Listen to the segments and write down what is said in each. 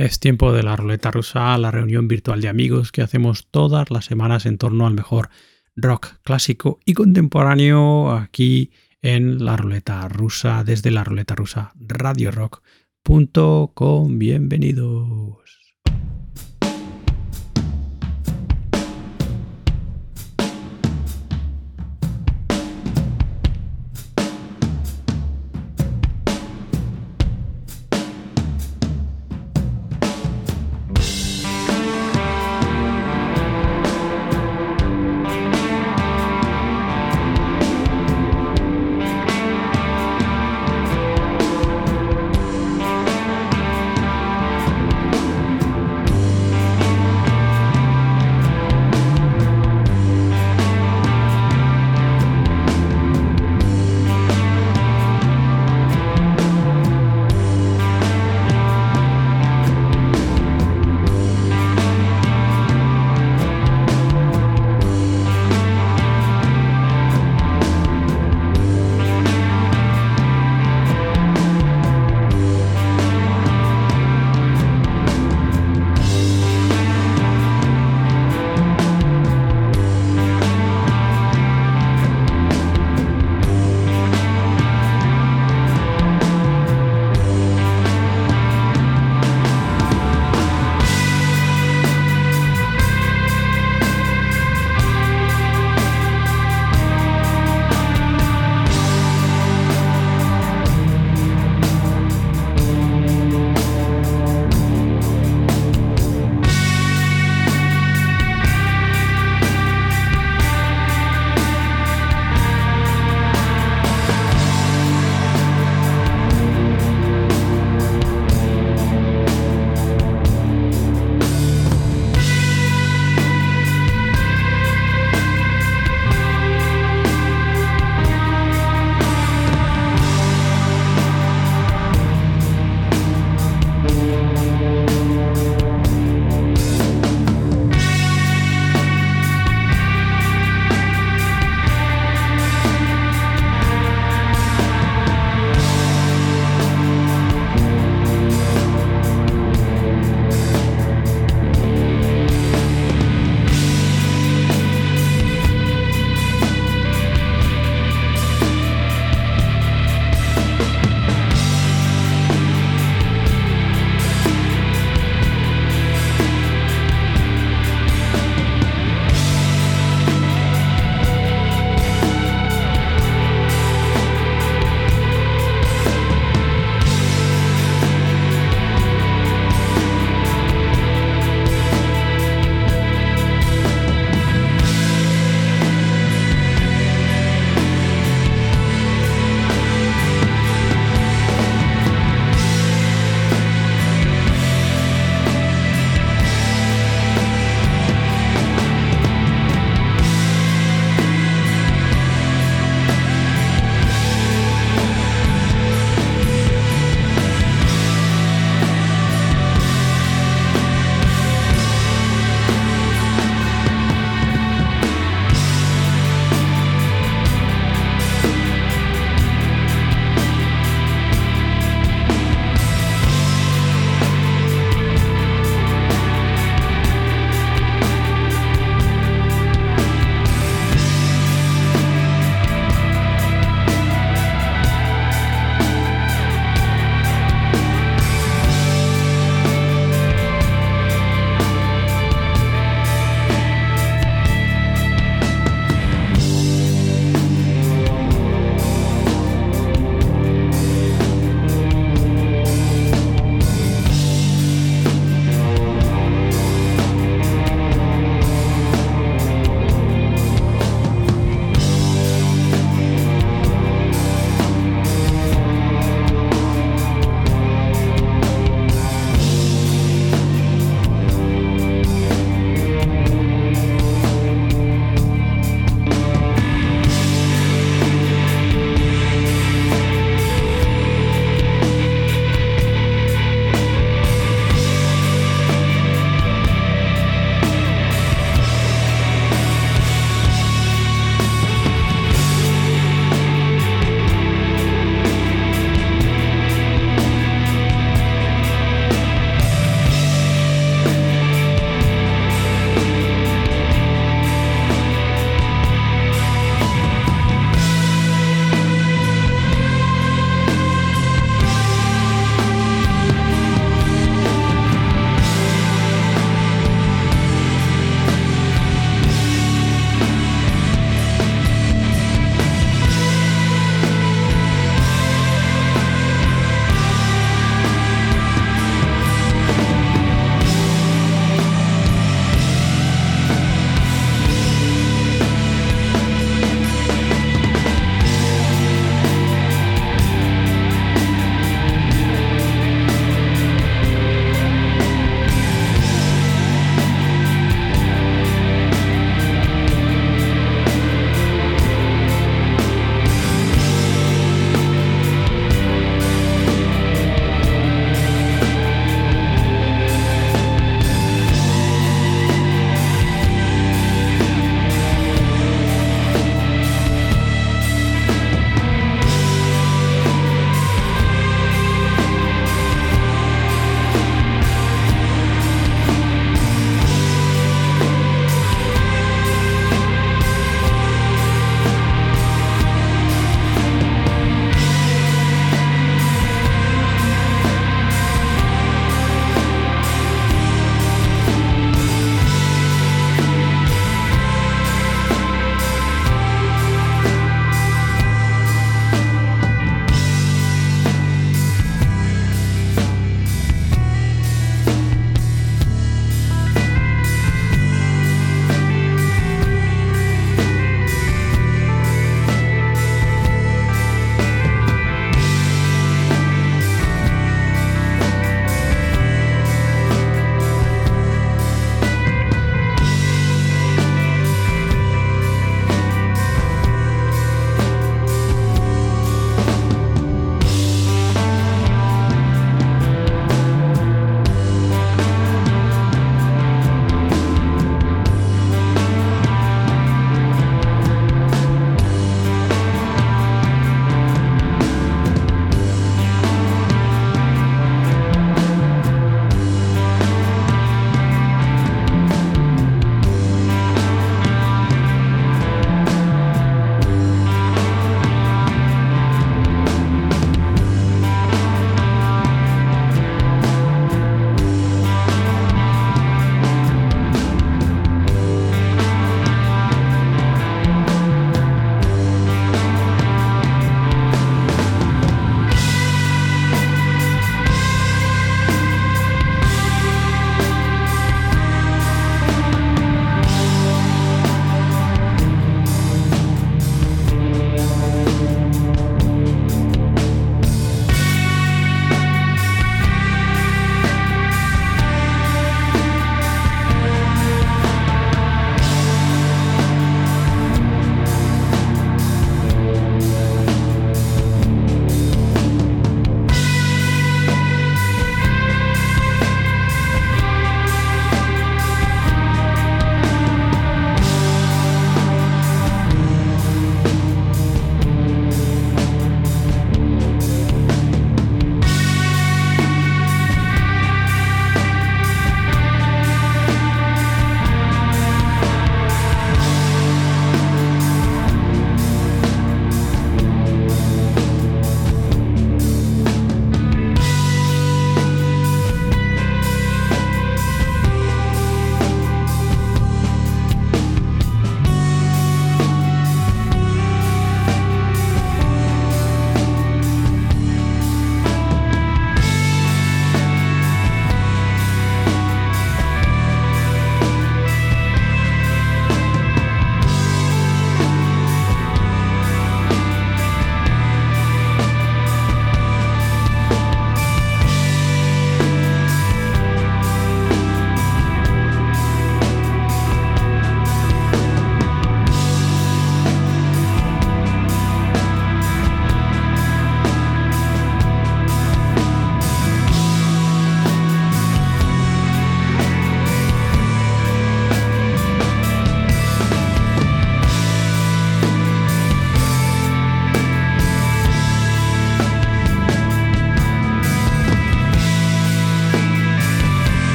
Es tiempo de la ruleta rusa, la reunión virtual de amigos que hacemos todas las semanas en torno al mejor rock clásico y contemporáneo aquí en la ruleta rusa, desde la ruleta rusa radiorock.com. Bienvenidos.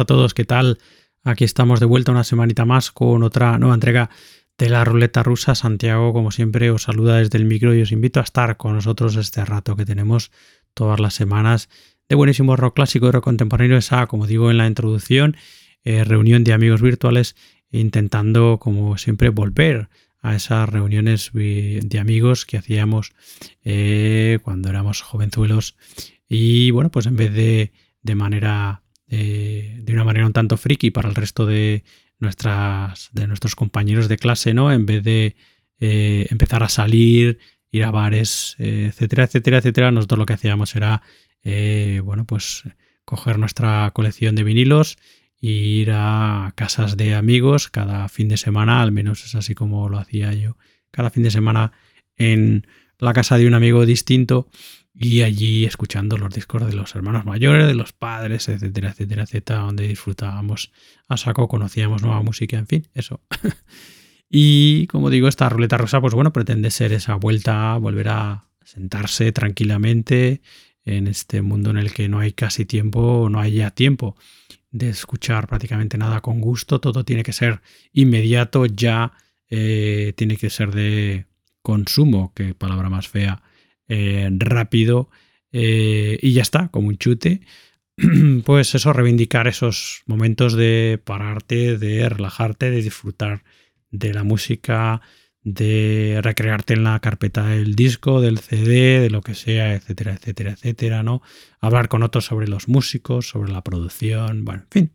A todos, ¿qué tal? Aquí estamos de vuelta una semanita más con otra nueva entrega de la ruleta rusa. Santiago, como siempre, os saluda desde el micro y os invito a estar con nosotros este rato que tenemos todas las semanas de buenísimo rock clásico y rock contemporáneo. Esa, como digo en la introducción, eh, reunión de amigos virtuales intentando, como siempre, volver a esas reuniones de amigos que hacíamos eh, cuando éramos jovenzuelos. Y bueno, pues en vez de, de manera de una manera un tanto friki para el resto de, nuestras, de nuestros compañeros de clase, ¿no? En vez de eh, empezar a salir, ir a bares, eh, etcétera, etcétera, etcétera, nosotros lo que hacíamos era, eh, bueno, pues coger nuestra colección de vinilos e ir a casas de amigos cada fin de semana, al menos es así como lo hacía yo, cada fin de semana en la casa de un amigo distinto y allí escuchando los discos de los hermanos mayores, de los padres, etcétera, etcétera, etcétera, donde disfrutábamos a saco, conocíamos nueva música, en fin, eso. y como digo, esta ruleta rosa, pues bueno, pretende ser esa vuelta, volver a sentarse tranquilamente en este mundo en el que no hay casi tiempo, no hay ya tiempo de escuchar prácticamente nada con gusto, todo tiene que ser inmediato, ya eh, tiene que ser de consumo, que palabra más fea eh, rápido eh, y ya está, como un chute. Pues eso, reivindicar esos momentos de pararte, de relajarte, de disfrutar de la música, de recrearte en la carpeta del disco, del CD, de lo que sea, etcétera, etcétera, etcétera, ¿no? Hablar con otros sobre los músicos, sobre la producción, bueno, en fin.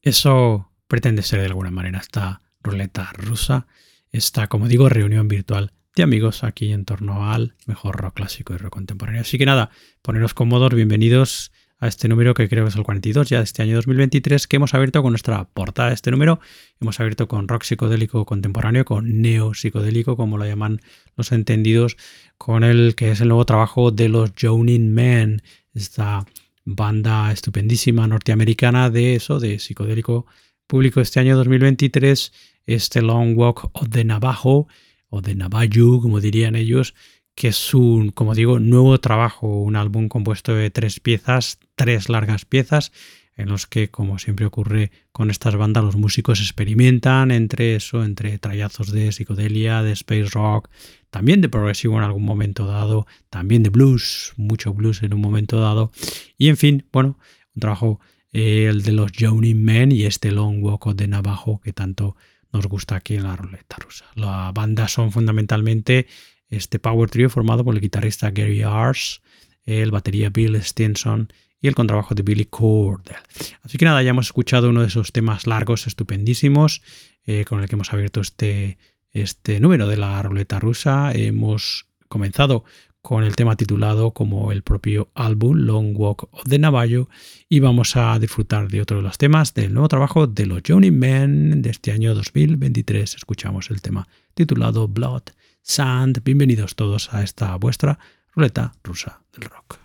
Eso pretende ser de alguna manera esta ruleta rusa, esta, como digo, reunión virtual de amigos aquí en torno al mejor rock clásico y rock contemporáneo. Así que nada, poneros cómodos, bienvenidos a este número que creo que es el 42 ya de este año 2023 que hemos abierto con nuestra portada de este número. Hemos abierto con rock psicodélico contemporáneo, con neo psicodélico, como lo llaman los entendidos, con el que es el nuevo trabajo de los Jonin Men, esta banda estupendísima norteamericana de eso, de psicodélico público este año 2023, este Long Walk of the Navajo o de Navajo, como dirían ellos, que es un, como digo, nuevo trabajo, un álbum compuesto de tres piezas, tres largas piezas, en los que, como siempre ocurre con estas bandas, los músicos experimentan entre eso, entre trayazos de psicodelia, de space rock, también de progresivo en algún momento dado, también de blues, mucho blues en un momento dado, y en fin, bueno, un trabajo eh, el de los Journeymen Men y este Long Walk de Navajo que tanto nos gusta aquí en la ruleta rusa. La banda son fundamentalmente este power trio formado por el guitarrista Gary Ars, el batería Bill Stinson y el contrabajo de Billy Cordell. Así que nada, ya hemos escuchado uno de esos temas largos, estupendísimos, eh, con el que hemos abierto este, este número de la ruleta rusa. Hemos comenzado con el tema titulado como el propio álbum Long Walk of the Navajo y vamos a disfrutar de otro de los temas del nuevo trabajo de los Johnny Men de este año 2023. Escuchamos el tema titulado Blood Sand. Bienvenidos todos a esta vuestra ruleta rusa del rock.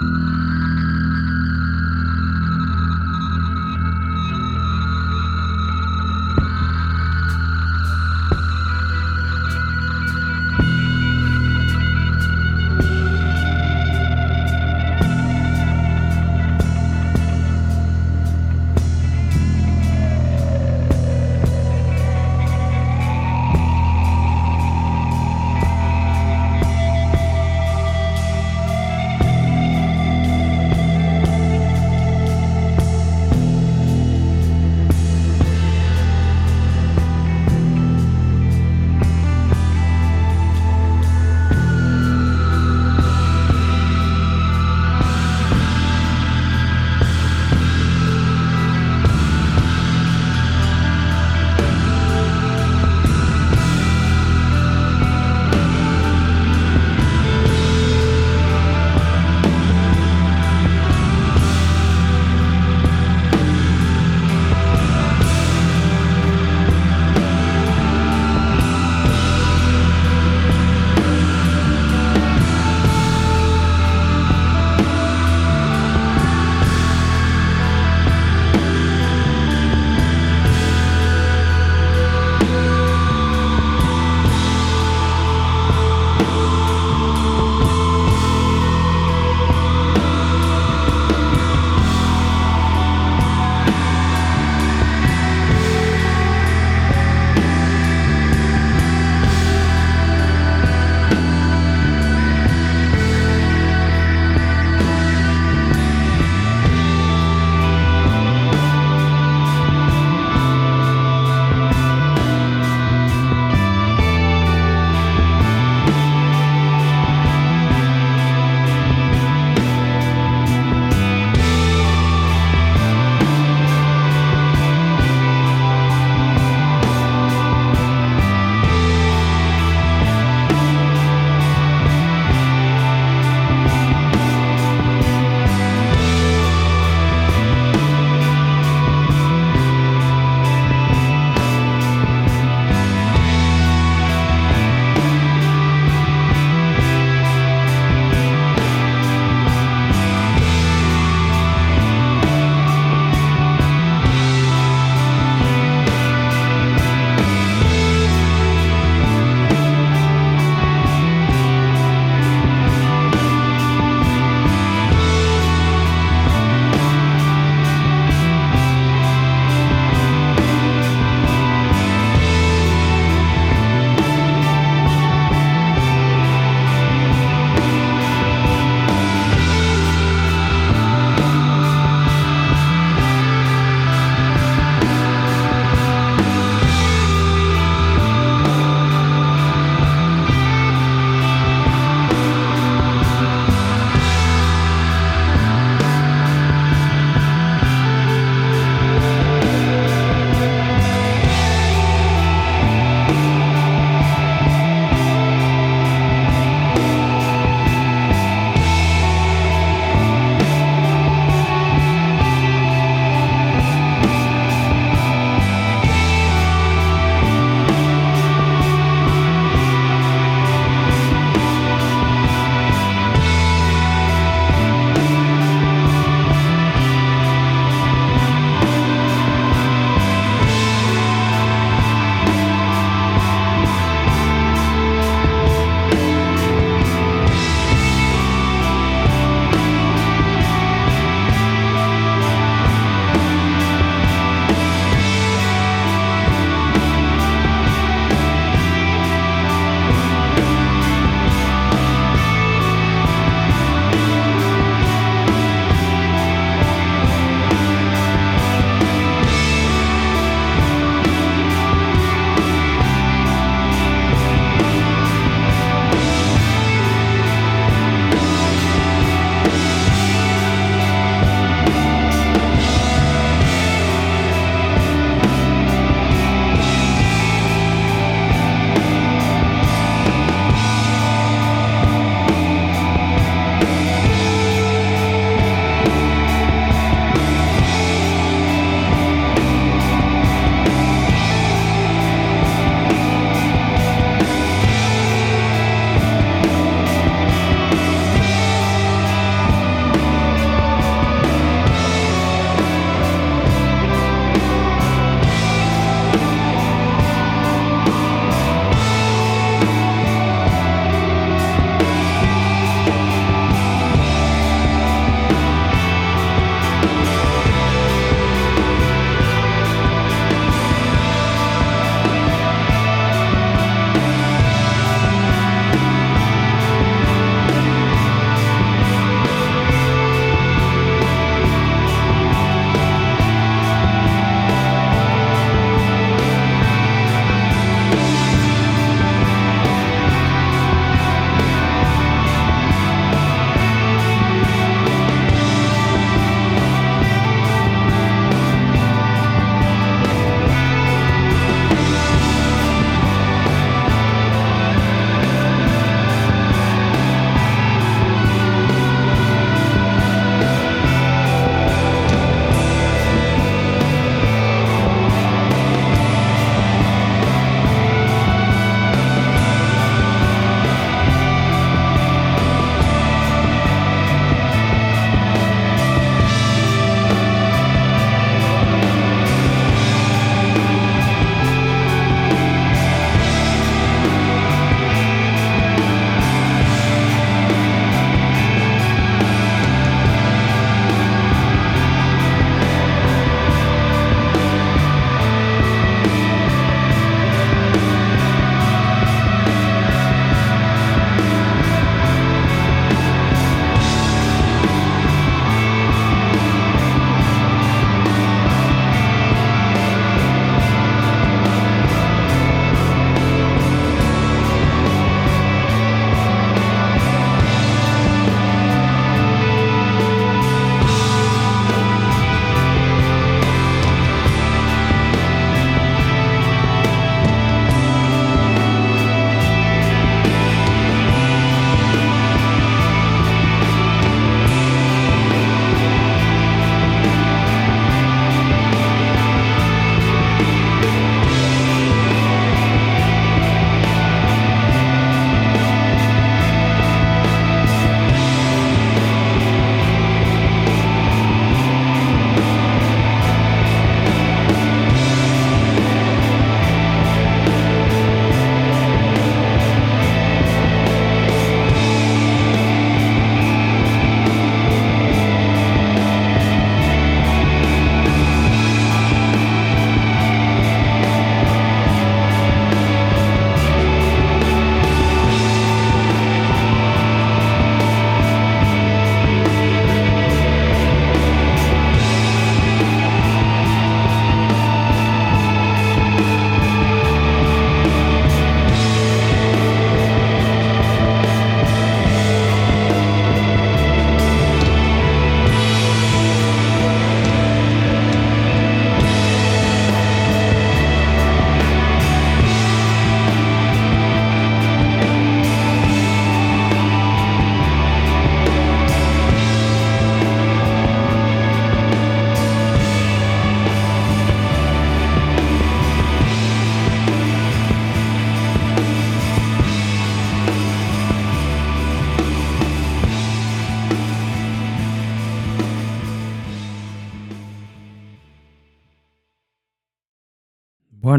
Mm.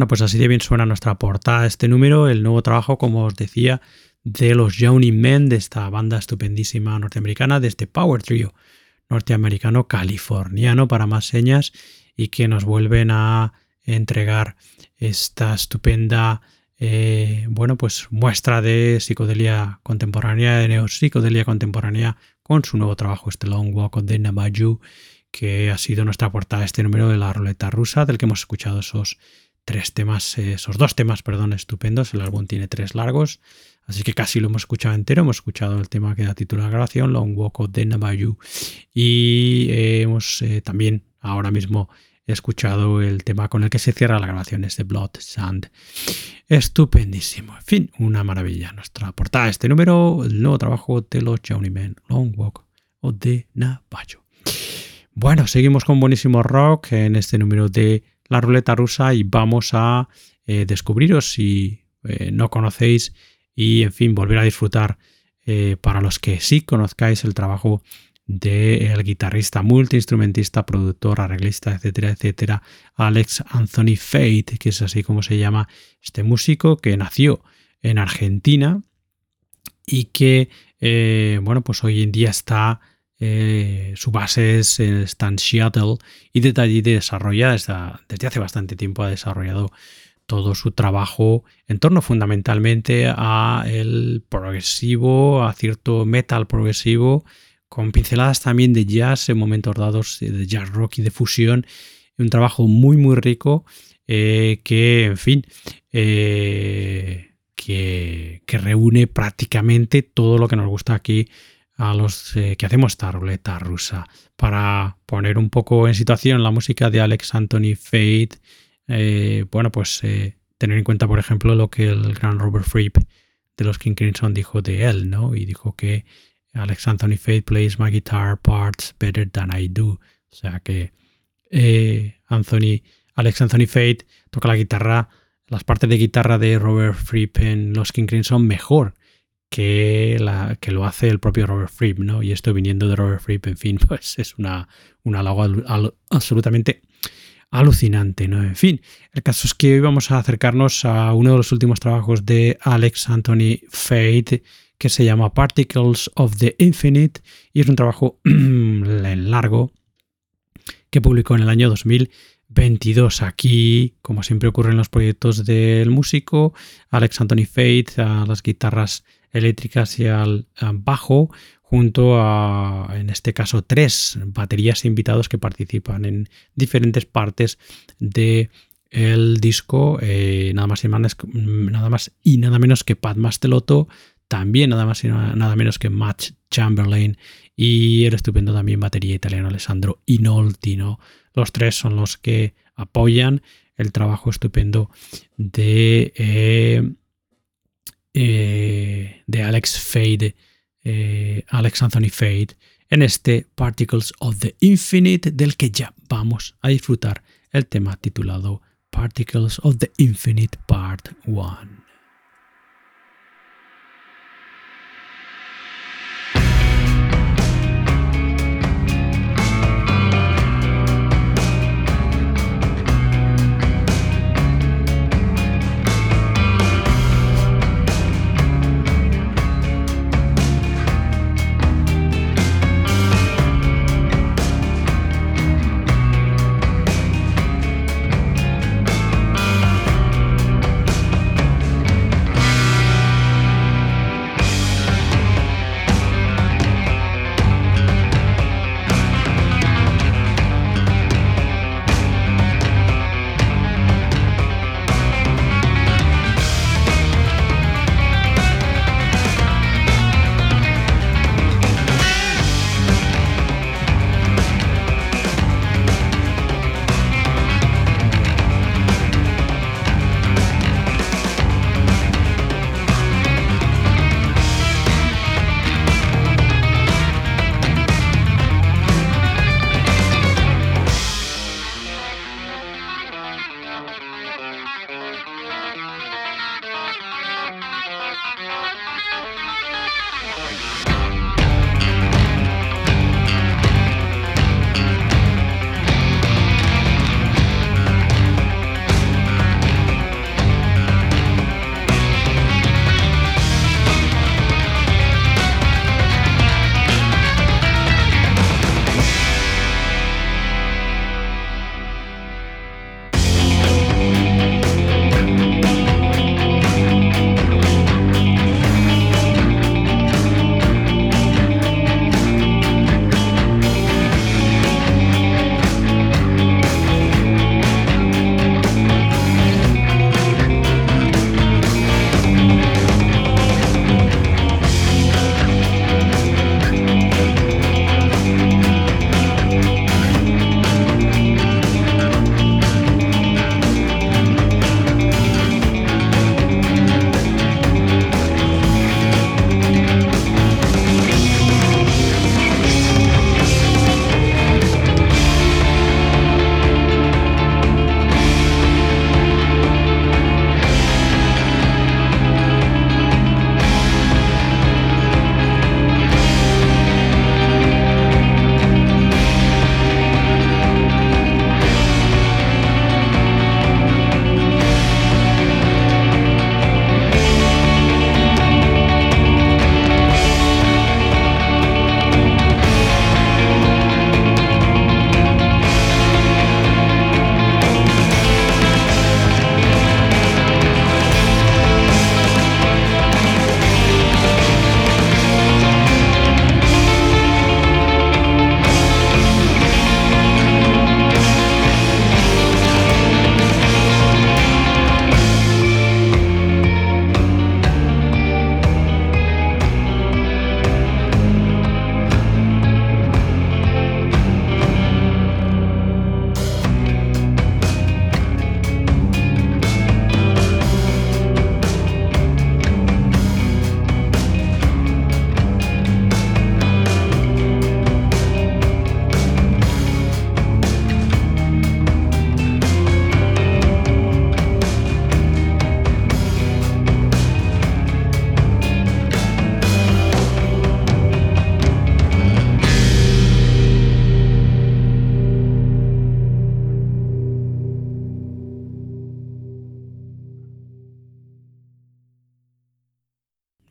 Pues así de bien suena nuestra portada este número, el nuevo trabajo, como os decía, de los Johnny Men, de esta banda estupendísima norteamericana, de este Power Trio norteamericano californiano para más señas y que nos vuelven a entregar esta estupenda eh, bueno pues muestra de psicodelia contemporánea de neopsicodelia contemporánea con su nuevo trabajo este Long Walk of the Navajo que ha sido nuestra portada este número de la ruleta rusa del que hemos escuchado esos tres temas, esos dos temas, perdón, estupendos. El álbum tiene tres largos, así que casi lo hemos escuchado entero. Hemos escuchado el tema que da título a la grabación, Long Walk of the Navajo. Y eh, hemos eh, también ahora mismo escuchado el tema con el que se cierra la grabación, es de Blood Sand. Estupendísimo. En fin, una maravilla. Nuestra portada, este número, el nuevo trabajo de los Journeymen, Long Walk of the Navajo. Bueno, seguimos con buenísimo rock en este número de la ruleta rusa y vamos a eh, descubriros si eh, no conocéis y en fin volver a disfrutar eh, para los que sí conozcáis el trabajo del guitarrista, multiinstrumentista, productor, arreglista, etcétera, etcétera, Alex Anthony Fate, que es así como se llama este músico que nació en Argentina y que, bueno, pues hoy en día está eh, su base es, está en Seattle y desde allí desarrolla, desde, hace bastante tiempo ha desarrollado todo su trabajo en torno fundamentalmente a el progresivo, a cierto metal progresivo, con pinceladas también de jazz en momentos dados de jazz rock y de fusión. Un trabajo muy muy rico eh, que, en fin, eh, que reúne prácticamente todo lo que nos gusta aquí a los eh, que hacemos esta ruleta rusa para poner un poco en situación la música de Alex Anthony Fate. Eh, bueno, pues eh, tener en cuenta, por ejemplo, lo que el gran Robert Fripp de los King Crimson dijo de él, ¿no? Y dijo que Alex Anthony Fate plays my guitar parts better than I do. O sea que Anthony, Alex Anthony Fate toca la guitarra, las partes de guitarra de Robert Fripp en los King Crimson mejor que, la, que lo hace el propio Robert Fripp, ¿no? Y esto viniendo de Robert Fripp, en fin, pues es una, un halago absolutamente alucinante, ¿no? En fin, el caso es que hoy vamos a acercarnos a uno de los últimos trabajos de Alex Anthony Fate, que se llama Particles of the Infinite, y es un trabajo largo que publicó en el año 2022. Aquí, como siempre ocurre en los proyectos del músico, Alex Anthony Fate a las guitarras eléctricas y al bajo, junto a, en este caso, tres baterías invitados que participan en diferentes partes de el disco, eh, nada, más y nada más y nada menos que Pat Mastelotto, también nada más y nada menos que Matt Chamberlain y el estupendo también batería italiano Alessandro Inolti. Los tres son los que apoyan el trabajo estupendo de eh, eh, de Alex Fade, eh, Alex Anthony Fade, en este Particles of the Infinite del que ya vamos a disfrutar el tema titulado Particles of the Infinite Part 1.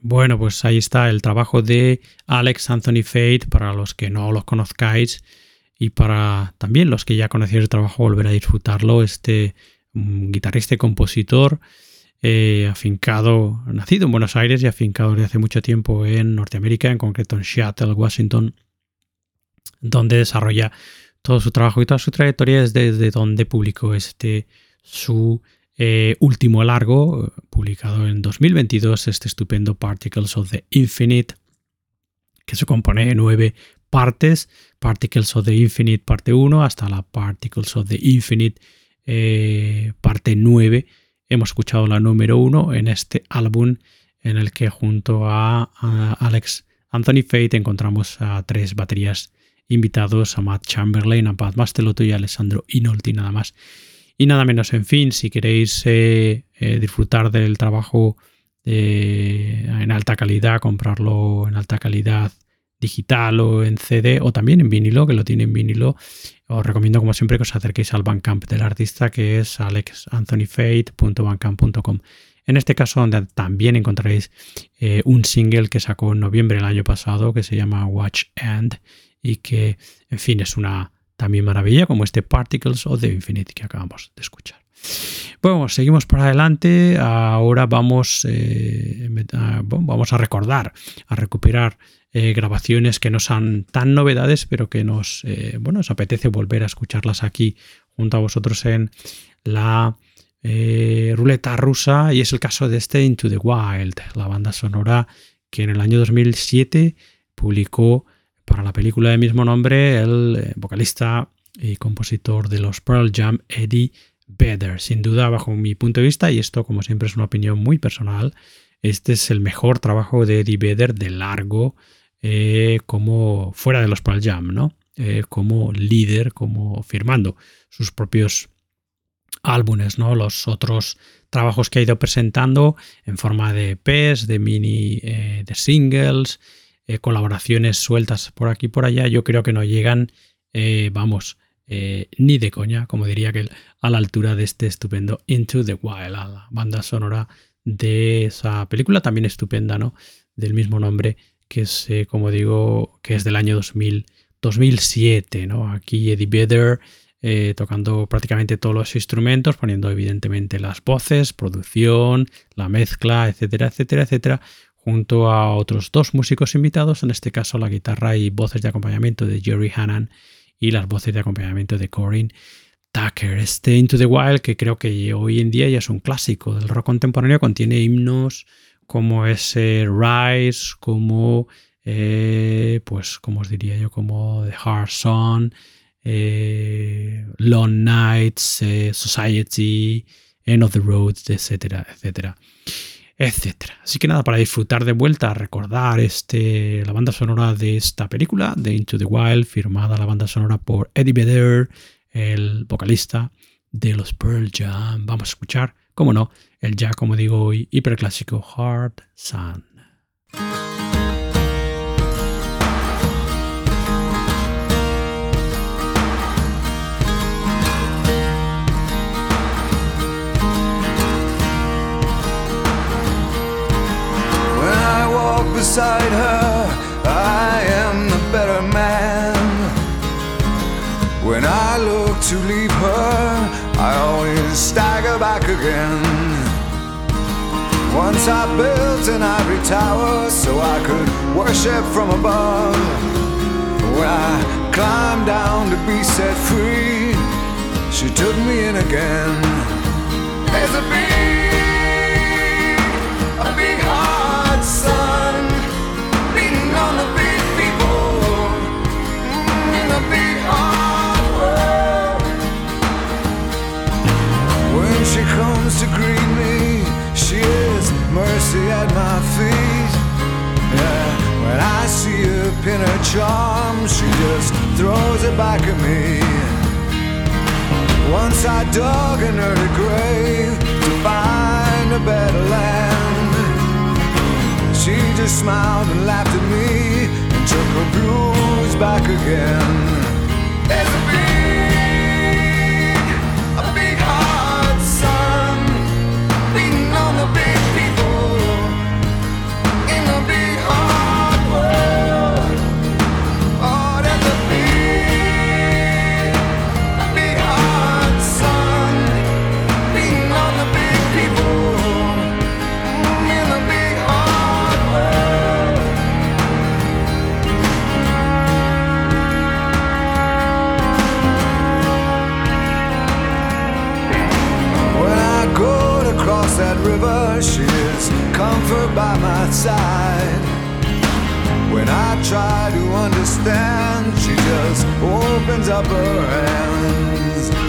Bueno, pues ahí está el trabajo de Alex Anthony Fate, para los que no los conozcáis y para también los que ya conocéis el trabajo volver a disfrutarlo. Este mm, guitarrista y compositor eh, afincado, nacido en Buenos Aires y afincado desde hace mucho tiempo en Norteamérica, en concreto en Seattle, Washington, donde desarrolla todo su trabajo y toda su trayectoria desde donde publicó este su eh, último largo, publicado en 2022, este estupendo Particles of the Infinite, que se compone de nueve partes, Particles of the Infinite parte 1 hasta la Particles of the Infinite eh, parte 9. Hemos escuchado la número 1 en este álbum en el que junto a, Alex Anthony Fate encontramos a tres baterías invitados, a Matt Chamberlain, a Pat Mastelotto y a Alessandro Inolti nada más y nada menos. En fin, si queréis eh, eh, disfrutar del trabajo eh, en alta calidad, comprarlo en alta calidad digital o en CD o también en vinilo, que lo tiene en vinilo, os recomiendo como siempre que os acerquéis al Bandcamp del artista que es alexanthonyfate.bandcamp.com. En este caso, donde también encontraréis un single que sacó en noviembre del año pasado que se llama Watch And y que, en fin, es una también maravilla, como este Particles of the Infinite que acabamos de escuchar. Bueno, seguimos para adelante. Ahora vamos, eh, a, vamos a recordar, a recuperar eh, grabaciones que no son tan novedades, pero que nos, eh, bueno, nos apetece volver a escucharlas aquí junto a vosotros en la ruleta rusa. Y es el caso de este Into the Wild, la banda sonora que en el año 2007 publicó para la película de mismo nombre el eh, vocalista y compositor de los Pearl Jam, Eddie Vedder. Sin duda, bajo mi punto de vista, y esto como siempre es una opinión muy personal, este es el mejor trabajo de Eddie Vedder de largo eh, como fuera de los Pearl Jam, ¿no? Eh, como líder, como firmando sus propios álbumes, ¿no? Los otros trabajos que ha ido presentando en forma de EPs, de mini, de singles, eh, colaboraciones sueltas por aquí y por allá, yo creo que no llegan, eh, vamos, eh, ni de coña, como diría que a la altura de este estupendo Into the Wild, la banda sonora de esa película también estupenda, ¿no? Del mismo nombre, que es, como digo, que es del año 2000, 2007, ¿no? Aquí Eddie Vedder tocando prácticamente todos los instrumentos, poniendo evidentemente las voces, producción, la mezcla, etcétera, etcétera, etcétera junto a otros dos músicos invitados, en este caso la guitarra y voces de acompañamiento de Jerry Hannan y las voces de acompañamiento de Corinne Tucker. Este Into the Wild, que creo que hoy en día ya es un clásico del rock contemporáneo, contiene himnos como ese Rise, como, eh, pues, como os diría yo, como The Hard Song, eh, Long Nights, eh, Society, End of the Roads, etcétera, etcétera etcétera. Así que nada, para disfrutar de vuelta, recordar este, la banda sonora de esta película, de Into the Wild, firmada la banda sonora por Eddie Vedder, el vocalista de los Pearl Jam. Vamos a escuchar, como no, el ya, como digo hoy, hiperclásico Hard Sun. Beside her, I am the better man. When I look to leave her, I always stagger back again. Once I built an ivory tower so I could worship from above. When I climbed down to be set free, she took me in again. There's a big, to greet me, she is mercy at my feet. Yeah, when I see her pin her charm, she just throws it back at me. Once I dug an early grave to find a better land. She just smiled and laughed at me and took her blues back again. River, she is comfort by my side. When I try to understand, she just opens up her hands.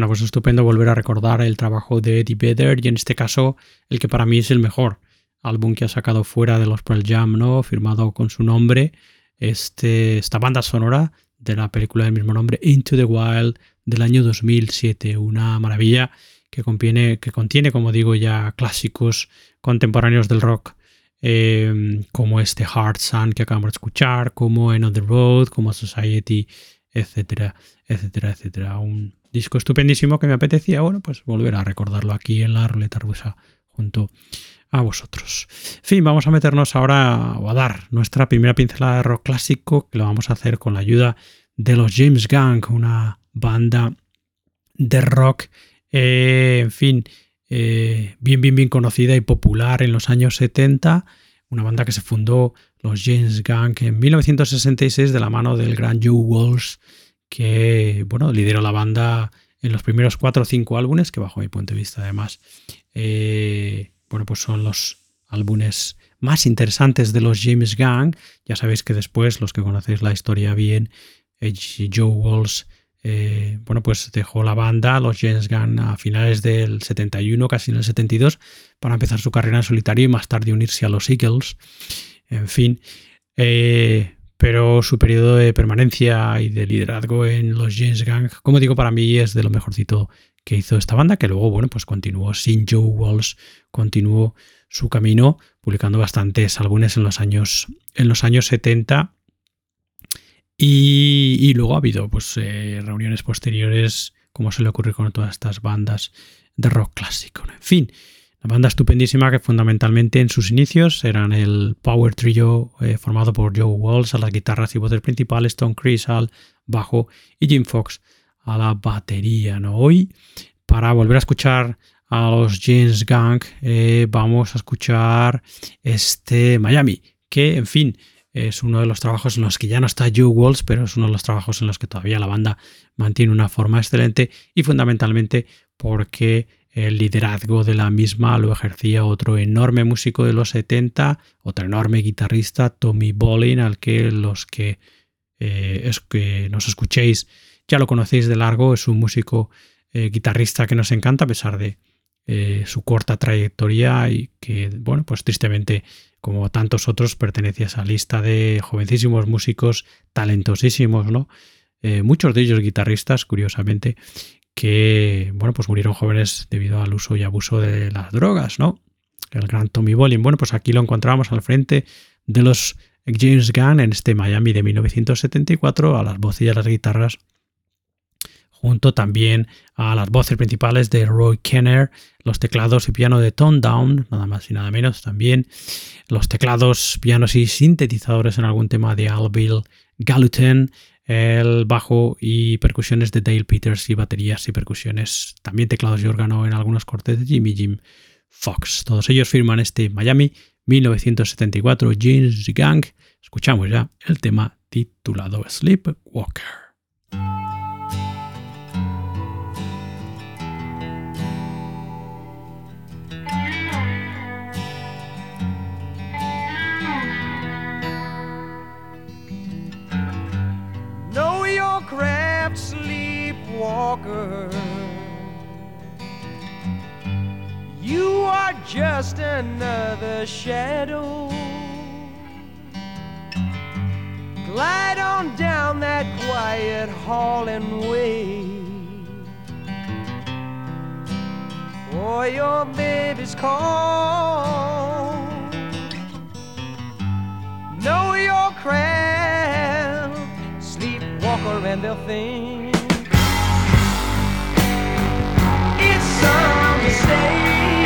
Bueno, pues estupendo volver a recordar el trabajo de Eddie Vedder y en este caso el que para mí es el mejor álbum que ha sacado fuera de los Pearl Jam, ¿no? Firmado con su nombre, este, esta banda sonora de la película del mismo nombre, Into the Wild, del año 2007. Una maravilla que contiene, que contiene como digo, ya clásicos contemporáneos del rock, eh, como este Hard Sun que acabamos de escuchar, como En On The Road, como Society, etcétera, etcétera, etcétera. Un, disco estupendísimo que me apetecía, bueno, pues volver a recordarlo aquí en la ruleta rusa junto a vosotros. En fin, vamos a meternos ahora o a dar nuestra primera pincelada de rock clásico, que lo vamos a hacer con la ayuda de los James Gang, una banda de rock, eh, en fin, eh, bien, bien, bien conocida y popular en los años 70, una banda que se fundó los James Gang en 1966 de la mano del gran Joe Walsh que bueno, lideró la banda en los primeros cuatro o cinco álbumes, que bajo mi punto de vista además, eh, bueno, pues son los álbumes más interesantes de los James Gang. Ya sabéis que después, los que conocéis la historia bien, Joe Walsh, eh, bueno, pues dejó la banda, los James Gang, a finales del 71, casi en el 72, para empezar su carrera en solitario y más tarde unirse a los Eagles. En fin, eh, pero su periodo de permanencia y de liderazgo en los James Gang, como digo, para mí es de lo mejorcito que hizo esta banda, que luego, bueno, pues continuó sin Joe Walsh, continuó su camino publicando bastantes álbumes en los años, en los años 70 y, luego ha habido pues, eh, reuniones posteriores, como se le ocurre con todas estas bandas de rock clásico. En fin, la banda estupendísima que fundamentalmente en sus inicios eran el Power Trio eh, formado por Joe Walsh a las guitarras y voces principales, Tom Chris al bajo y Jim Fox a la batería. ¿no? Hoy, para volver a escuchar a los James Gang, eh, vamos a escuchar este Miami, que en fin es uno de los trabajos en los que ya no está Joe Walsh, pero es uno de los trabajos en los que todavía la banda mantiene una forma excelente y fundamentalmente porque el liderazgo de la misma lo ejercía otro enorme músico de los 70, otro enorme guitarrista, Tommy Bolin, al que los que, eh, es que nos escuchéis ya lo conocéis de largo, es un músico eh, guitarrista que nos encanta a pesar de eh, su corta trayectoria y que, bueno, pues tristemente, como tantos otros, pertenece a esa lista de jovencísimos músicos talentosísimos, ¿no? muchos de ellos guitarristas, curiosamente, que, bueno, pues murieron jóvenes debido al uso y abuso de las drogas, ¿no? El gran Tommy Bolin. Bueno, pues aquí lo encontramos al frente de los James Gunn en este Miami de 1974, a las voces y a las guitarras, junto también a las voces principales de Roy Kenner, los teclados y piano de Tone Down, nada más y nada menos también, los teclados, pianos y sintetizadores en algún tema de Al Bill Galutin, el bajo y percusiones de Dale Peters y baterías y percusiones, también teclados y órgano en algunos cortes de Jimmy Jim Fox. Todos ellos firman este Miami 1974 Jeans Gang. Escuchamos ya el tema titulado Sleepwalker. Walker. You are just another shadow. Glide on down that quiet hall and wait for your baby's call. Know your craft, sleepwalker, and they'll think. Sleepwalker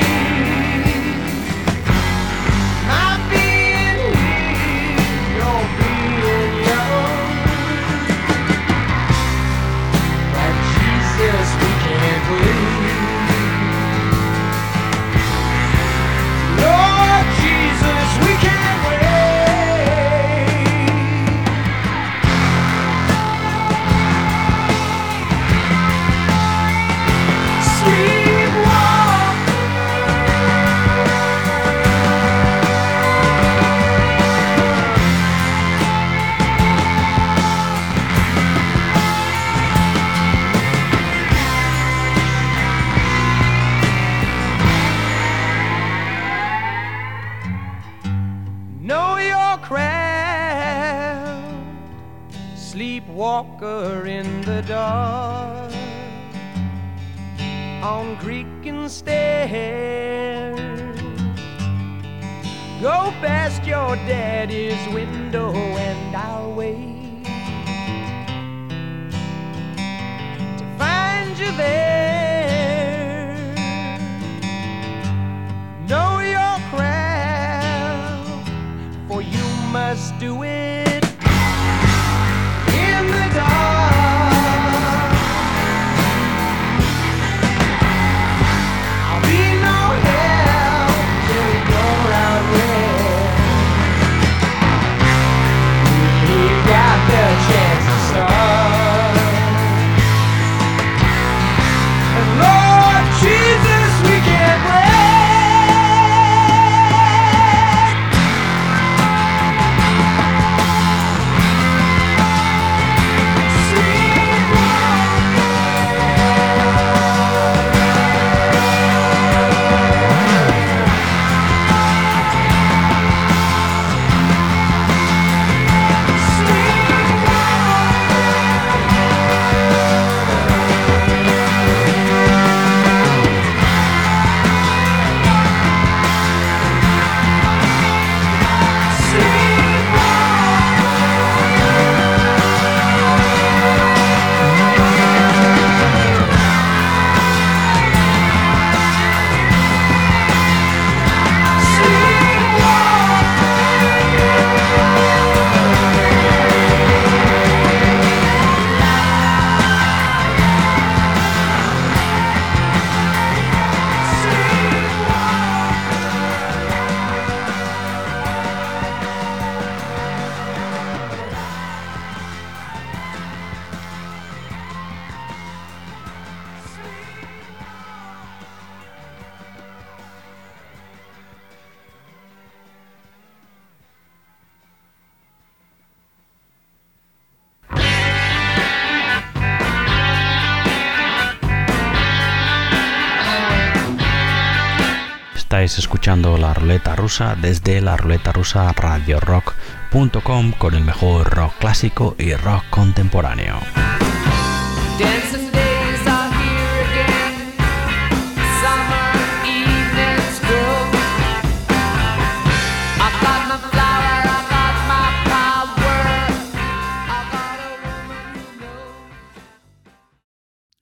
estáis escuchando la ruleta rusa desde la ruleta rusa radio rock.com con el mejor rock clásico y rock contemporáneo.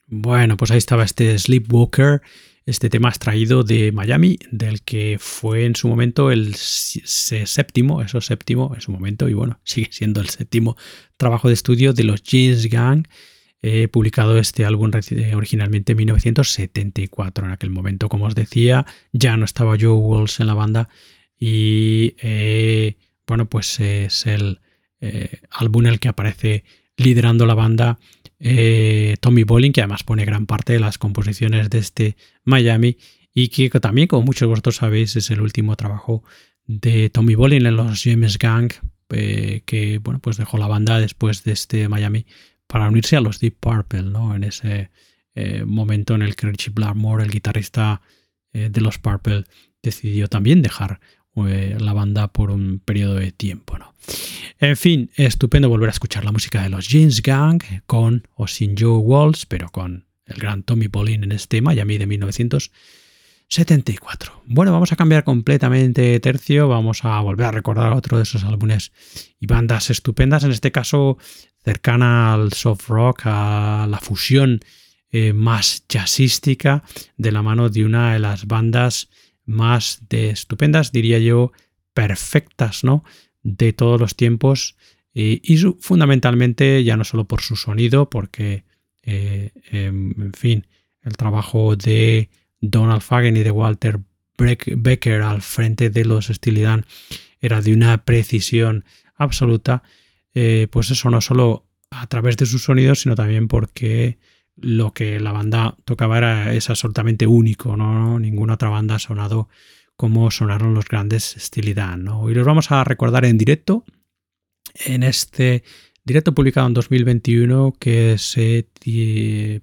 Bueno, pues ahí estaba este Sleepwalker, este tema extraído de Miami, del que fue en su momento el séptimo, eso séptimo en su momento, y bueno, sigue siendo el séptimo trabajo de estudio de los Jeans Gang, He publicado este álbum eh, originalmente en 1974. En aquel momento, como os decía, ya no estaba Joe Walsh en la banda y eh, bueno, pues es el eh, álbum en el que aparece liderando la banda eh, Tommy Bolin, que además pone gran parte de las composiciones de este Miami y que también, como muchos de vosotros sabéis, es el último trabajo de Tommy Bolin en los James Gang, eh, que bueno, pues dejó la banda después de este Miami para unirse a los Deep Purple, ¿no? En ese eh, momento en el que Richie Blackmore, el guitarrista de los Purple, decidió también dejar la banda por un periodo de tiempo. ¿no? En fin, estupendo volver a escuchar la música de los Jeans Gang con o sin Joe Walsh, pero con el gran Tommy Bolin en este Miami de 1974. Bueno, vamos a cambiar completamente de tercio, vamos a volver a recordar otro de esos álbumes y bandas estupendas, en este caso cercana al soft rock, a la fusión eh, más jazzística de la mano de una de las bandas más de estupendas, diría yo, perfectas, ¿no? De todos los tiempos y, fundamentalmente ya no solo por su sonido, porque, eh, em, en fin, el trabajo de Donald Fagen y de Walter Becker al frente de los Steely era de una precisión absoluta, eh, pues eso no solo a través de sus sonidos, sino también porque lo que la banda tocaba era, es absolutamente único, ¿no? Ninguna otra banda ha sonado como sonaron los grandes Steely Dan, ¿no? Y los vamos a recordar en directo, en este directo publicado en 2021 que se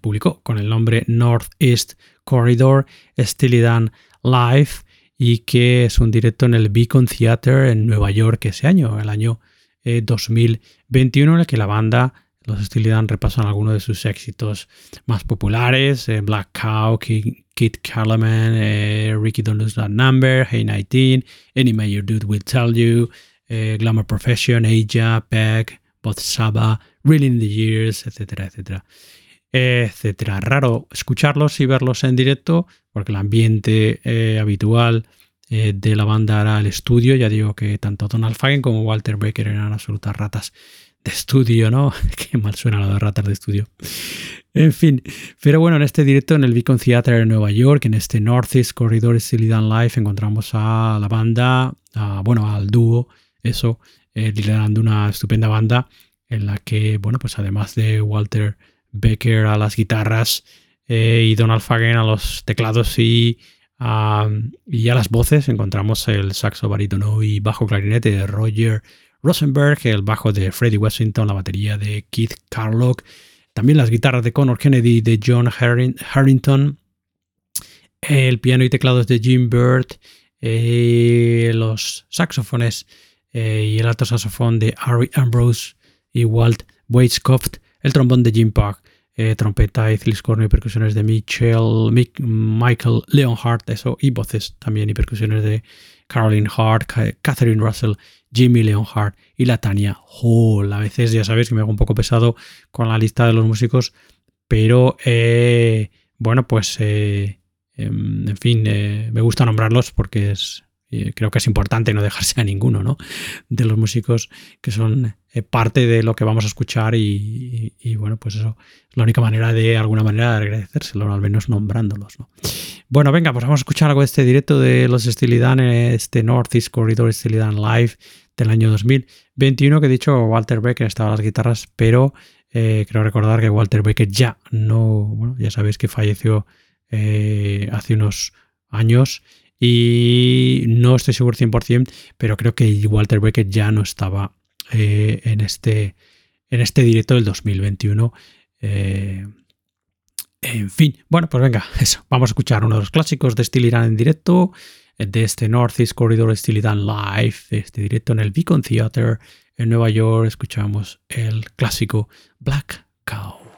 publicó con el nombre Northeast Corridor Steely Dan Live y que es un directo en el Beacon Theater en Nueva York ese año, el año 2021, eh, en el que la banda los Steely Dan repasan algunos de sus éxitos más populares, eh, Black Cow, Kid Carlaman, eh, Ricky Don't Lose That Number, Hey 19, Any Major Dude Will Tell You, eh, Glamour Profession, Aja, Peck, Both Saba, Really in the Years, etcétera, etcétera. Etcétera. Raro escucharlos y verlos en directo porque el ambiente habitual de la banda era el estudio. Ya digo que tanto Donald Fagen como Walter Becker eran absolutas ratas de estudio, ¿no? Qué mal suena la de ratas de estudio. En fin, pero bueno, en este directo en el Beacon Theater en Nueva York, en este Northeast Corridor Silly Live, encontramos a la banda, bueno, al dúo, eso, eh, liderando una estupenda banda en la que, bueno, pues además de Walter Becker a las guitarras eh, y Donald Fagen a los teclados y, y a las voces, encontramos el saxo barítono y bajo clarinete de Roger Rosenberg, el bajo de Freddie Washington, la batería de Keith Carlock, también las guitarras de Connor Kennedy de John Harrington, el piano y teclados de Jim Bird, eh, los saxofones eh, y el alto saxofón de Harry Ambrose y Walt Weitzkopf, el trombón de Jim Park, eh, trompeta, Corno y percusiones de Michael Leonhardt, eso, y voces también y percusiones de Caroline Hart, Catherine Russell, Jimmy Leonhardt y la Tania Hall. A veces ya sabéis que me hago un poco pesado con la lista de los músicos, pero eh, bueno, pues eh, em, en fin, eh, me gusta nombrarlos porque es, creo que es importante no dejarse a ninguno ¿no? de los músicos que son parte de lo que vamos a escuchar y, bueno, pues eso es la única manera de, alguna manera de agradecérselo, al menos nombrándolos. ¿no? Bueno, venga, pues vamos a escuchar algo de este directo de los Steely este Northeast Corridor Steely Live del año 2021, que he dicho Walter Becker estaba a las guitarras, pero eh, creo recordar que Walter Becker ya no, bueno, ya sabéis que falleció eh, hace unos años y no estoy seguro 100%, pero creo que Walter Becker ya no estaba eh, en, este, en este directo del 2021. En fin, bueno, pues venga, eso. Vamos a escuchar uno de los clásicos de Steel Iran en directo de este Northeast Corridor Steely Dan Live, este directo en el Beacon Theater en Nueva York, escuchamos el clásico Black Cow.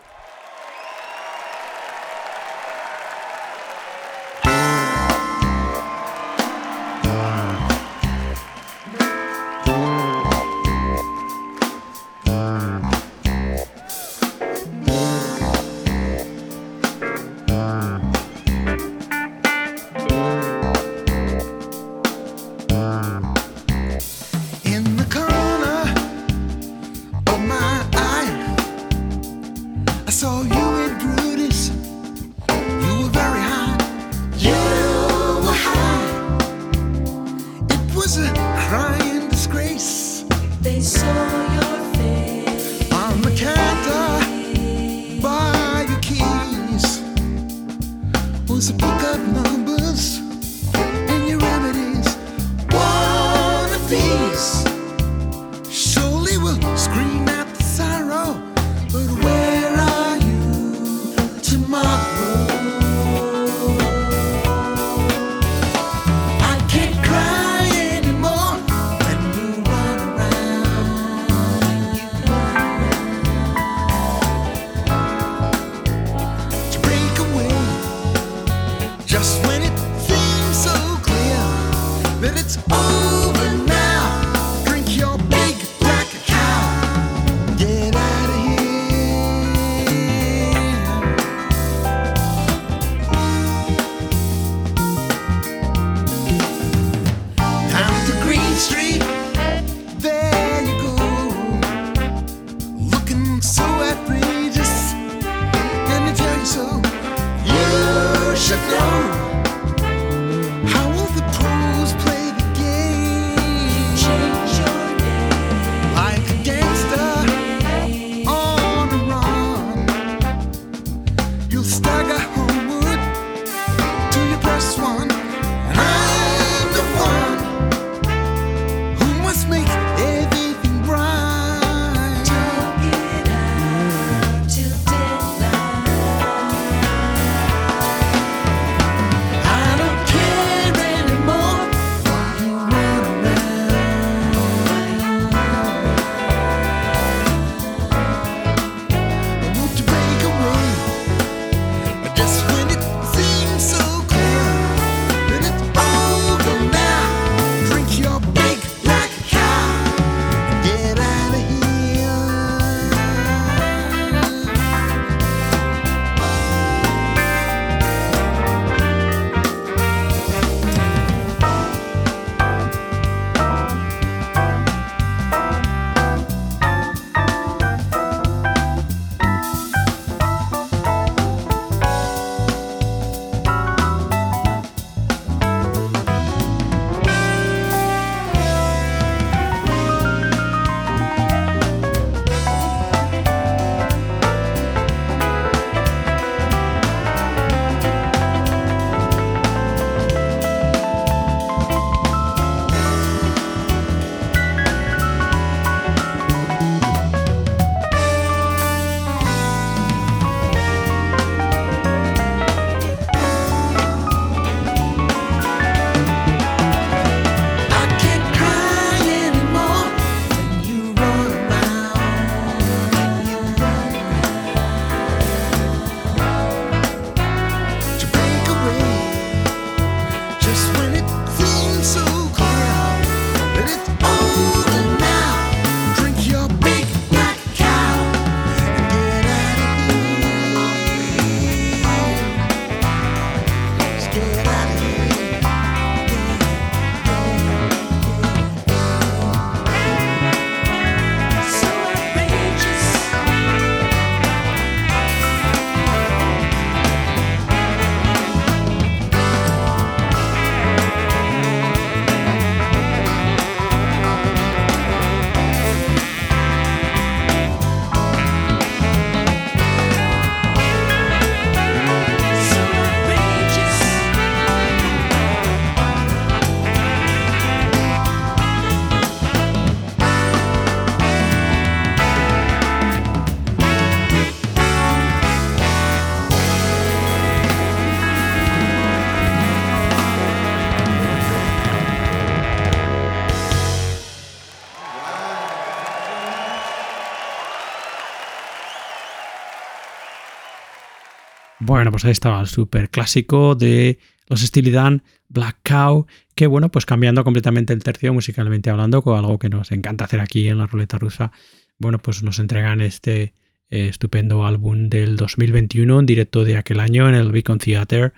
Bueno, pues ahí estaba el súper clásico de los Steely Dan, Black Cow, que bueno, pues cambiando completamente el tercio musicalmente hablando, con algo que nos encanta hacer aquí en la ruleta rusa, bueno, pues nos entregan este eh, estupendo álbum del 2021 en directo de aquel año en el Beacon Theater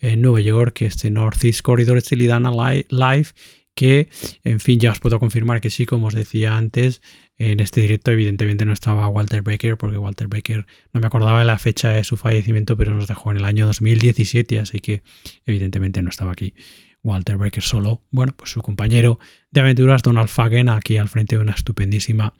en Nueva York, este Northeast Corridor Steely Dan Live, que en fin ya os puedo confirmar que sí, como os decía antes, en este directo evidentemente no estaba Walter Baker, porque Walter Baker no me acordaba de la fecha de su fallecimiento, pero nos dejó en el año 2017, así que evidentemente no estaba aquí. Walter Baker solo, bueno, pues su compañero de aventuras Donald Fagen aquí al frente de una estupendísima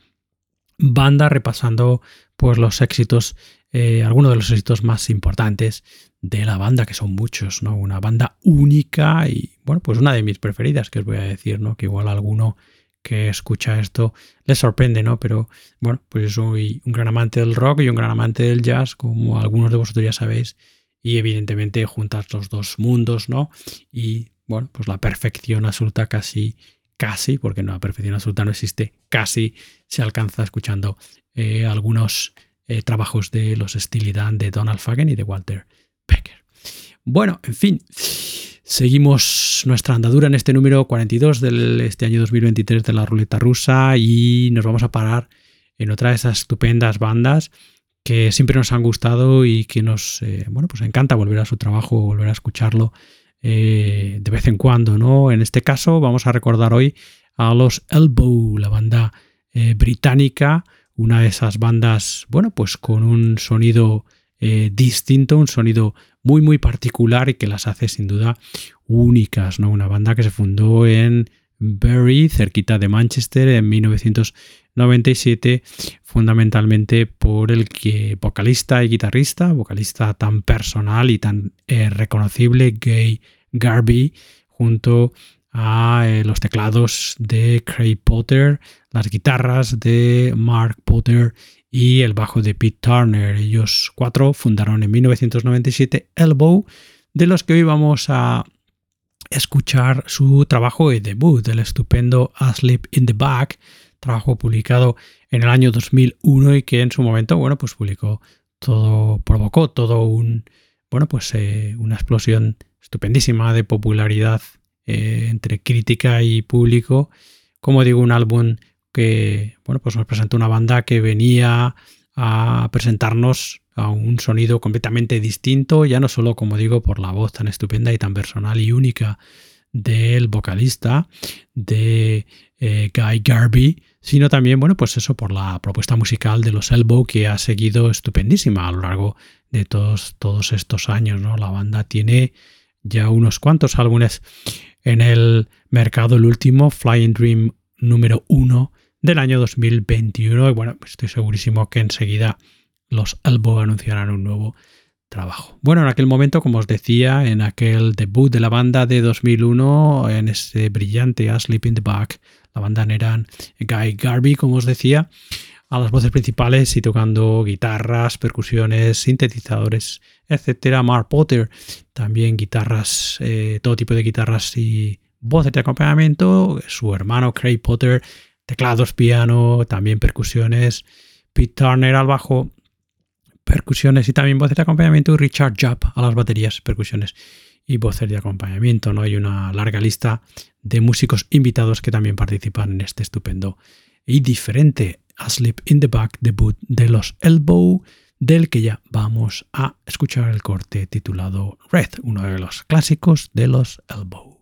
banda repasando pues los éxitos, eh, algunos de los éxitos más importantes de la banda, que son muchos, ¿no? Una banda única y, bueno, pues una de mis preferidas, que os voy a decir, ¿no? Que igual alguno que escucha esto le sorprende, ¿no? Pero bueno, pues soy un gran amante del rock y un gran amante del jazz, como algunos de vosotros ya sabéis, y evidentemente juntas los dos mundos, ¿no? Y bueno, pues la perfección absoluta casi, casi, porque no, la perfección absoluta no existe, casi se alcanza escuchando eh, algunos eh, trabajos de los Steely Dan de Donald Fagen y de Walter Becker. Bueno, en fin. Seguimos nuestra andadura en este número 42 de este año 2023 de la ruleta rusa y nos vamos a parar en otra de esas estupendas bandas que siempre nos han gustado y que nos eh, bueno, pues encanta volver a su trabajo, volver a escucharlo eh, de vez en cuando. ¿no? En este caso vamos a recordar hoy a los Elbow, la banda eh, británica, una de esas bandas, bueno, pues con un sonido distinto, un sonido muy muy particular y que las hace sin duda únicas, ¿no? Una banda que se fundó en Bury, cerquita de Manchester, en 1997, fundamentalmente por el que vocalista y guitarrista, vocalista tan personal y tan eh, reconocible, Gay Garby, junto a eh, los teclados de Craig Potter, las guitarras de Mark Potter y el bajo de Pete Turner. Ellos cuatro fundaron en 1997 Elbow, de los que hoy vamos a escuchar su trabajo de debut, el estupendo Asleep in the Back, trabajo publicado en el año 2001 y que en su momento, bueno, pues publicó todo, provocó todo un, bueno, pues eh, una explosión estupendísima de popularidad eh, entre crítica y público. Como digo, un álbum que bueno, pues nos presentó una banda que venía a presentarnos a un sonido completamente distinto, ya no solo, como digo, por la voz tan estupenda y tan personal y única del vocalista, de eh, Guy Garby, sino también, bueno, pues eso, por la propuesta musical de los Elbow que ha seguido estupendísima a lo largo de todos, todos estos años, ¿no? La banda tiene ya unos cuantos álbumes en el mercado, el último, Flying Dream número uno, del año 2021. Y bueno, pues estoy segurísimo que enseguida los Elbow anunciarán un nuevo trabajo. Bueno, en aquel momento, como os decía, en aquel debut de la banda de 2001, en ese brillante Asleep in the Back, la banda eran Guy Garby, como os decía, a las voces principales y tocando guitarras, percusiones, sintetizadores, etcétera. Mark Potter, también guitarras, eh, todo tipo de guitarras y voces de acompañamiento. Su hermano Craig Potter teclados, piano, también percusiones, Pete Turner al bajo, percusiones y también voces de acompañamiento y Richard Jupp a las baterías, percusiones y voces de acompañamiento. ¿no? Hay una larga lista de músicos invitados que también participan en este estupendo y diferente Asleep in the Back debut de los Elbow, del que ya vamos a escuchar el corte titulado Red, uno de los clásicos de los Elbow.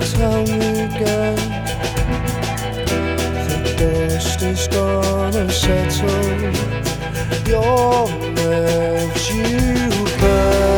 Tell me again, The dust is gonna settle. You'll let you burn.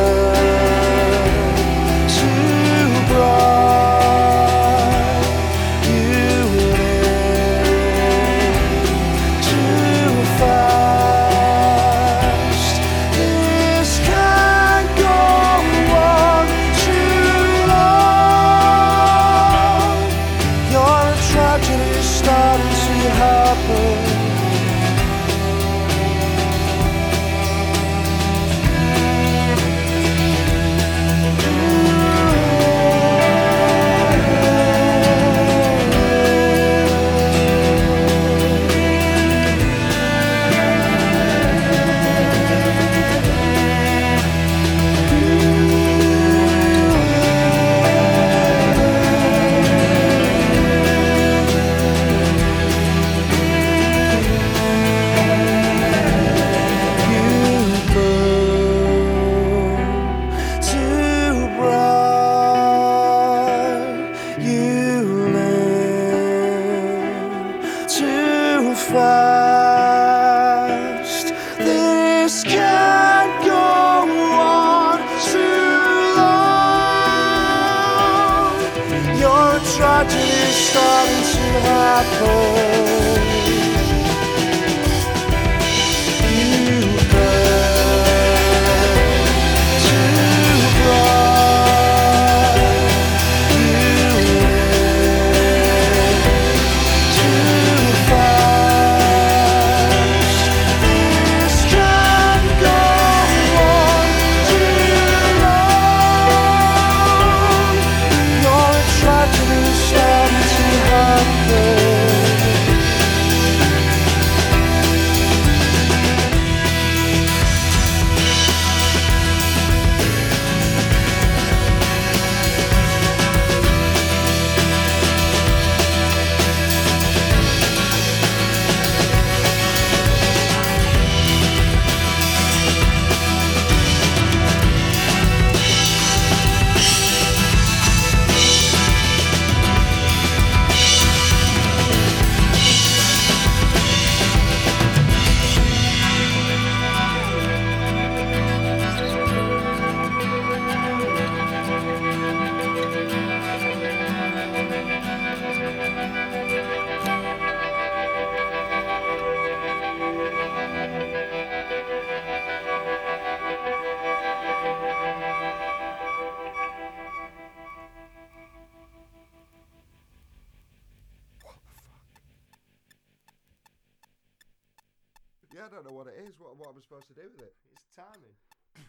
Do with it? It's timing.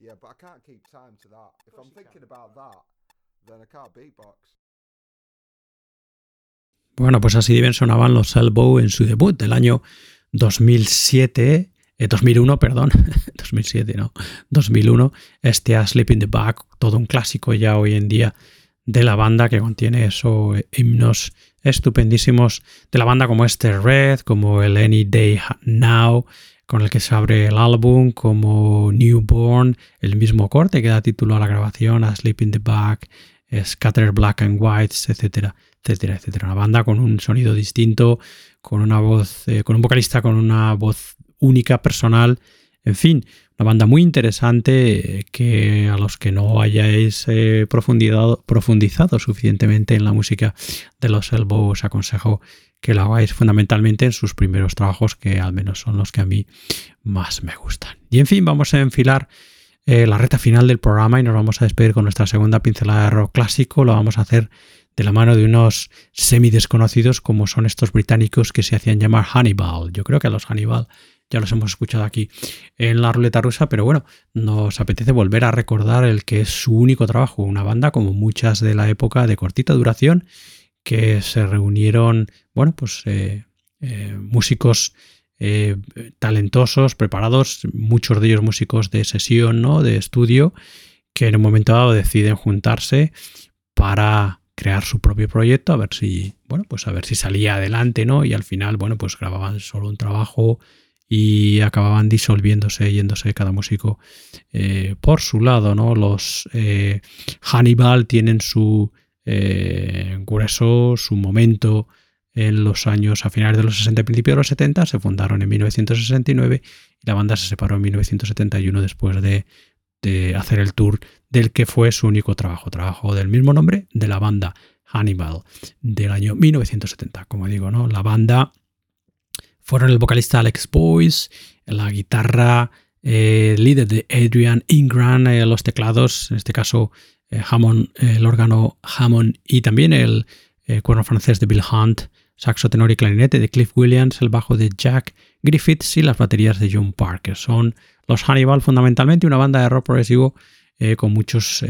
Yeah, but I can't keep time to that. If I'm thinking can. about that, then I can't beatbox. Bueno, pues así bien sonaban los Elbow en su debut del año 2007, eh, 2001, perdón, 2007, no, 2001, este A Sleep in the Back, todo un clásico ya hoy en día de la banda que contiene eso, eh, himnos estupendísimos de la banda como este Red, como el Any Day Now, con el que se abre el álbum, como Newborn, el mismo corte que da título a la grabación, A Sleep in the Back, Scatter Black and Whites, etcétera, etcétera, etcétera. Una banda con un sonido distinto, con una voz, eh, con un vocalista con una voz única, personal, En fin, una banda muy interesante que a los que no hayáis eh, profundizado, profundizado, suficientemente en la música de los Elbow os aconsejo que lo hagáis fundamentalmente en sus primeros trabajos, que al menos son los que a mí más me gustan. Y en fin, vamos a enfilar eh, la reta final del programa y nos vamos a despedir con nuestra segunda pincelada de rock clásico. Lo vamos a hacer de la mano de unos semi desconocidos como son estos británicos que se hacían llamar Hannibal. Yo creo que a los Hannibal ya los hemos escuchado aquí en la ruleta rusa, pero bueno, nos apetece volver a recordar el que es su único trabajo, una banda como muchas de la época de cortita duración, que se reunieron, bueno, pues eh, eh, músicos eh, talentosos, preparados, muchos de ellos músicos de sesión, ¿no? De estudio, que en un momento dado deciden juntarse para crear su propio proyecto, a ver si, bueno, pues a ver si salía adelante, ¿no? Y al final, bueno, pues grababan solo un trabajo y acababan disolviéndose, yéndose cada músico por su lado, ¿no? Los Hannibal tienen su eh, grueso, su momento en los años a finales de los 60 y principios de los 70, se fundaron en 1969 y la banda se separó en 1971 después de, hacer el tour del que fue su único trabajo, trabajo del mismo nombre de la banda Hannibal del año 1970. Como digo, ¿no? La banda fueron el vocalista Alex Boyce, la guitarra, eh, líder de Adrian Ingram, eh, los teclados, en este caso Hammond, el órgano Hammond y también el cuerno francés de Bill Hunt, saxo tenor y clarinete de Cliff Williams, el bajo de Jack Griffiths y las baterías de John Parker. Son los Hannibal fundamentalmente una banda de rock progresivo con muchos,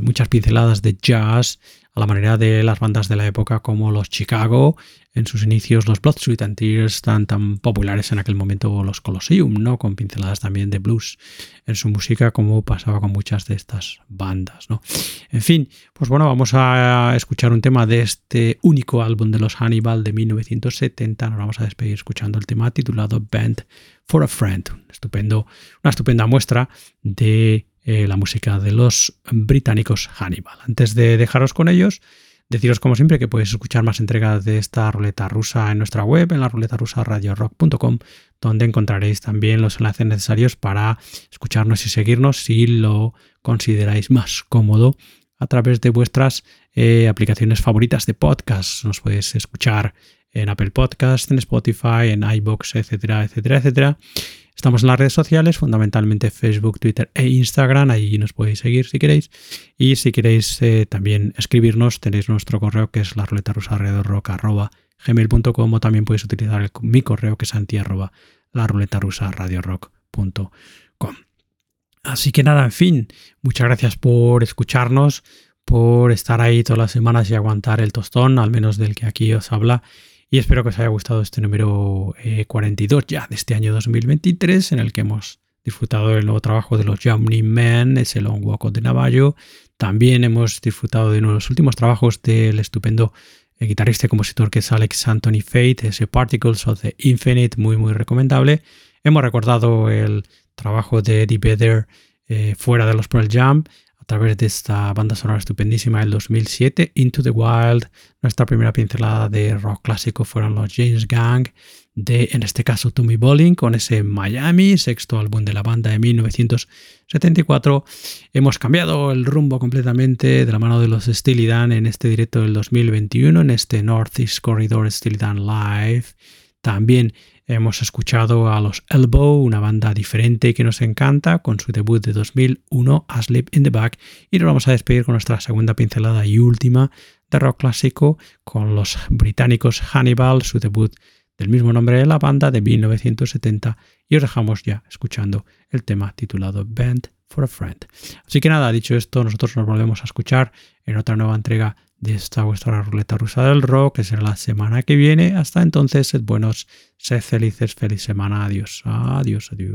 muchas pinceladas de jazz a la manera de las bandas de la época como los Chicago, en sus inicios los Blood, and Tears, tan, tan populares en aquel momento los Colosseum, ¿no? con pinceladas también de blues en su música como pasaba con muchas de estas bandas. ¿no? En fin, pues bueno, vamos a escuchar un tema de este único álbum de los Hannibal de 1970. Nos vamos a despedir escuchando el tema titulado Band for a Friend, estupendo, una estupenda muestra de eh, la música de los británicos Hannibal. Antes de dejaros con ellos, deciros como siempre que podéis escuchar más entregas de esta ruleta rusa en nuestra web, en la ruleta rusa radiorock.com, donde encontraréis también los enlaces necesarios para escucharnos y seguirnos si lo consideráis más cómodo a través de vuestras eh, aplicaciones favoritas de podcast. Nos podéis escuchar en Apple Podcasts, en Spotify, en iBox, etcétera, etcétera, etcétera. Estamos en las redes sociales, fundamentalmente Facebook, Twitter e Instagram. Allí nos podéis seguir si queréis. Y si queréis eh, también escribirnos, tenéis nuestro correo que es la ruleta rusa o también podéis utilizar mi correo que es anti la ruleta rusa Así que nada, en fin, muchas gracias por escucharnos, por estar ahí todas las semanas y aguantar el tostón, al menos del que aquí os habla. Y espero que os haya gustado este número 42 eh, ya de este año 2023, en el que hemos disfrutado del nuevo trabajo de los Journey Men, ese Long Walk the Navajo. También hemos disfrutado de uno de los últimos trabajos del estupendo eh, guitarrista y compositor que es Alex Anthony Fate, ese Particles of the Infinite, muy muy recomendable. Hemos recordado el trabajo de Eddie Vedder eh, fuera de los Pearl Jam a través de esta banda sonora estupendísima del 2007, Into the Wild. Nuestra primera pincelada de rock clásico fueron los James Gang, de en este caso Tommy Bowling, con ese Miami, sexto álbum de la banda de 1974. Hemos cambiado el rumbo completamente de la mano de los Steely Dan en este directo del 2021, en este Northeast Corridor Steely Dan Live. También Hemos escuchado a los Elbow, una banda diferente que nos encanta, con su debut de 2001, Asleep in the Back, y nos vamos a despedir con nuestra segunda pincelada y última de rock clásico, con los británicos Hannibal, su debut del mismo nombre de la banda de 1970, y os dejamos ya escuchando el tema titulado Band for a Friend. Así que nada, dicho esto, nosotros nos volvemos a escuchar en otra nueva entrega de esta vuestra ruleta rusa del rock, que será la semana que viene. Hasta entonces, sed buenos, sed felices, feliz semana. Adiós, adiós, adiós.